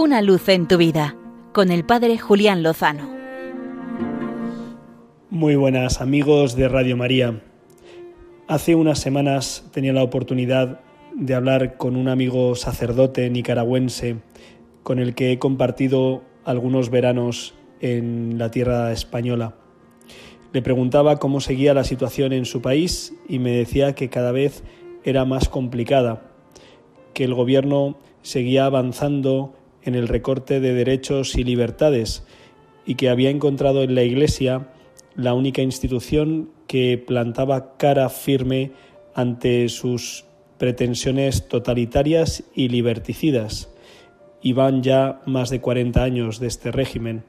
Una luz en tu vida con el Padre Julián Lozano. Muy buenas amigos de Radio María. Hace unas semanas tenía la oportunidad de hablar con un amigo sacerdote nicaragüense con el que he compartido algunos veranos en la tierra española. Le preguntaba cómo seguía la situación en su país y me decía que cada vez era más complicada, que el gobierno seguía avanzando en el recorte de derechos y libertades y que había encontrado en la Iglesia la única institución que plantaba cara firme ante sus pretensiones totalitarias y liberticidas. Y van ya más de 40 años de este régimen.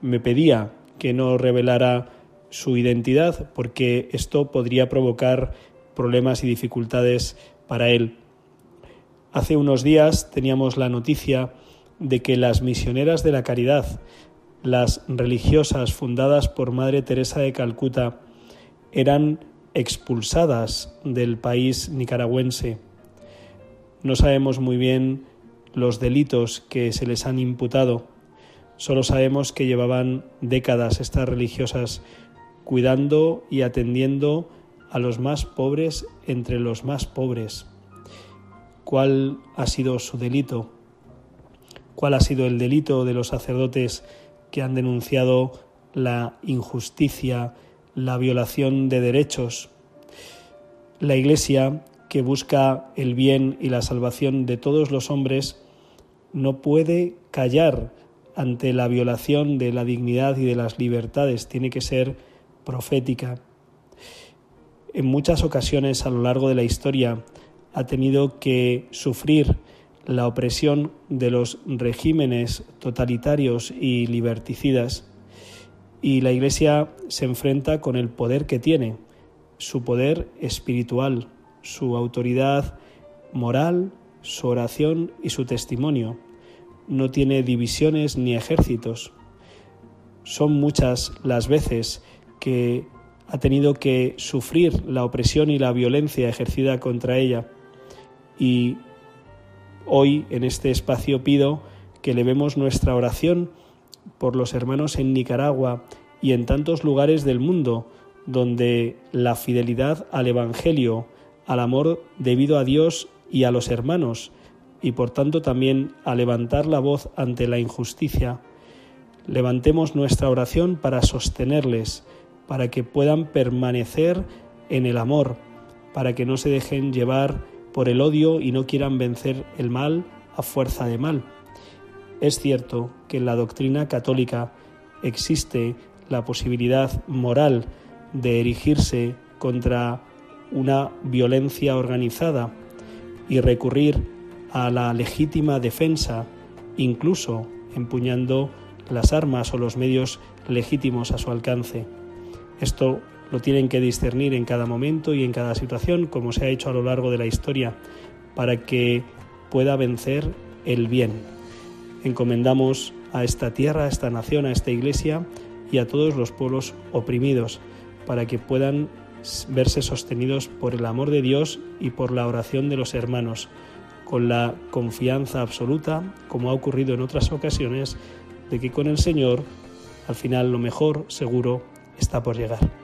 Me pedía que no revelara su identidad porque esto podría provocar problemas y dificultades para él. Hace unos días teníamos la noticia de que las misioneras de la caridad, las religiosas fundadas por Madre Teresa de Calcuta, eran expulsadas del país nicaragüense. No sabemos muy bien los delitos que se les han imputado. Solo sabemos que llevaban décadas estas religiosas cuidando y atendiendo a los más pobres entre los más pobres. ¿Cuál ha sido su delito? ¿Cuál ha sido el delito de los sacerdotes que han denunciado la injusticia, la violación de derechos? La Iglesia, que busca el bien y la salvación de todos los hombres, no puede callar ante la violación de la dignidad y de las libertades, tiene que ser profética. En muchas ocasiones a lo largo de la historia ha tenido que sufrir la opresión de los regímenes totalitarios y liberticidas y la Iglesia se enfrenta con el poder que tiene, su poder espiritual, su autoridad moral, su oración y su testimonio. No tiene divisiones ni ejércitos. Son muchas las veces que ha tenido que sufrir la opresión y la violencia ejercida contra ella. Y hoy en este espacio pido que levemos nuestra oración por los hermanos en Nicaragua y en tantos lugares del mundo donde la fidelidad al Evangelio, al amor debido a Dios y a los hermanos, y por tanto también a levantar la voz ante la injusticia, levantemos nuestra oración para sostenerles, para que puedan permanecer en el amor, para que no se dejen llevar por el odio y no quieran vencer el mal a fuerza de mal. Es cierto que en la doctrina católica existe la posibilidad moral de erigirse contra una violencia organizada y recurrir a la legítima defensa, incluso empuñando las armas o los medios legítimos a su alcance. Esto lo tienen que discernir en cada momento y en cada situación, como se ha hecho a lo largo de la historia, para que pueda vencer el bien. Encomendamos a esta tierra, a esta nación, a esta iglesia y a todos los pueblos oprimidos, para que puedan verse sostenidos por el amor de Dios y por la oración de los hermanos, con la confianza absoluta, como ha ocurrido en otras ocasiones, de que con el Señor, al final lo mejor, seguro, está por llegar.